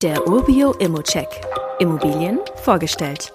Der Urbio Immocheck. Immobilien vorgestellt.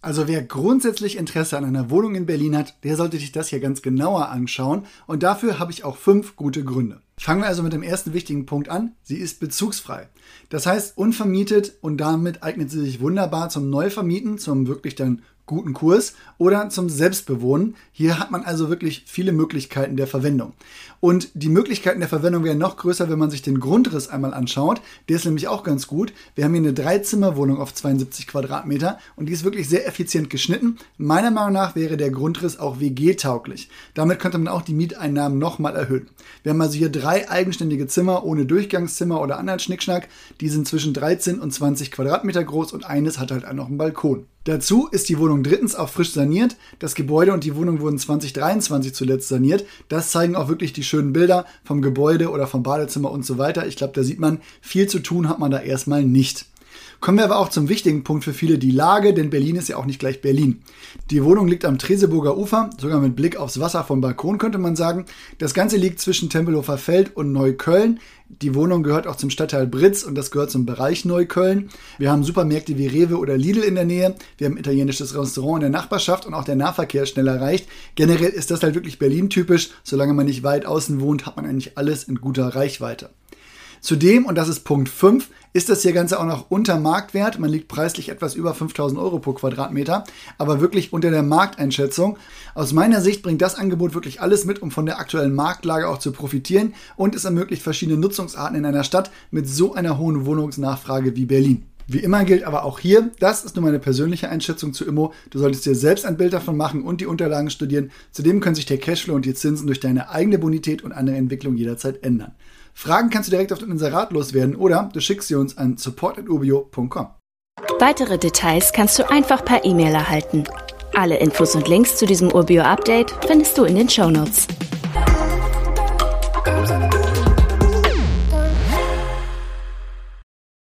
Also wer grundsätzlich Interesse an einer Wohnung in Berlin hat, der sollte sich das hier ganz genauer anschauen und dafür habe ich auch fünf gute Gründe. Fangen wir also mit dem ersten wichtigen Punkt an. Sie ist bezugsfrei. Das heißt unvermietet und damit eignet sie sich wunderbar zum Neuvermieten, zum wirklich dann guten Kurs oder zum Selbstbewohnen. Hier hat man also wirklich viele Möglichkeiten der Verwendung. Und die Möglichkeiten der Verwendung wären noch größer, wenn man sich den Grundriss einmal anschaut. Der ist nämlich auch ganz gut. Wir haben hier eine Dreizimmerwohnung auf 72 Quadratmeter und die ist wirklich sehr effizient geschnitten. Meiner Meinung nach wäre der Grundriss auch WG-tauglich. Damit könnte man auch die Mieteinnahmen nochmal erhöhen. Wir haben also hier drei eigenständige Zimmer ohne Durchgangszimmer oder anderen Schnickschnack. Die sind zwischen 13 und 20 Quadratmeter groß und eines hat halt auch noch einen Balkon. Dazu ist die Wohnung drittens auch frisch saniert. Das Gebäude und die Wohnung wurden 2023 zuletzt saniert. Das zeigen auch wirklich die schönen Bilder vom Gebäude oder vom Badezimmer und so weiter. Ich glaube, da sieht man, viel zu tun hat man da erstmal nicht. Kommen wir aber auch zum wichtigen Punkt für viele, die Lage, denn Berlin ist ja auch nicht gleich Berlin. Die Wohnung liegt am Treseburger Ufer, sogar mit Blick aufs Wasser vom Balkon könnte man sagen. Das Ganze liegt zwischen Tempelhofer Feld und Neukölln. Die Wohnung gehört auch zum Stadtteil Britz und das gehört zum Bereich Neukölln. Wir haben Supermärkte wie Rewe oder Lidl in der Nähe. Wir haben ein italienisches Restaurant in der Nachbarschaft und auch der Nahverkehr schnell erreicht. Generell ist das halt wirklich Berlin-typisch. Solange man nicht weit außen wohnt, hat man eigentlich alles in guter Reichweite. Zudem, und das ist Punkt 5, ist das hier Ganze auch noch unter Marktwert. Man liegt preislich etwas über 5000 Euro pro Quadratmeter, aber wirklich unter der Markteinschätzung. Aus meiner Sicht bringt das Angebot wirklich alles mit, um von der aktuellen Marktlage auch zu profitieren und es ermöglicht verschiedene Nutzungsarten in einer Stadt mit so einer hohen Wohnungsnachfrage wie Berlin. Wie immer gilt aber auch hier, das ist nur meine persönliche Einschätzung zu Immo. Du solltest dir selbst ein Bild davon machen und die Unterlagen studieren. Zudem können sich der Cashflow und die Zinsen durch deine eigene Bonität und andere Entwicklung jederzeit ändern. Fragen kannst du direkt auf dem Inserat loswerden oder du schickst sie uns an support.urbio.com. Weitere Details kannst du einfach per E-Mail erhalten. Alle Infos und Links zu diesem Urbio-Update findest du in den Show Notes.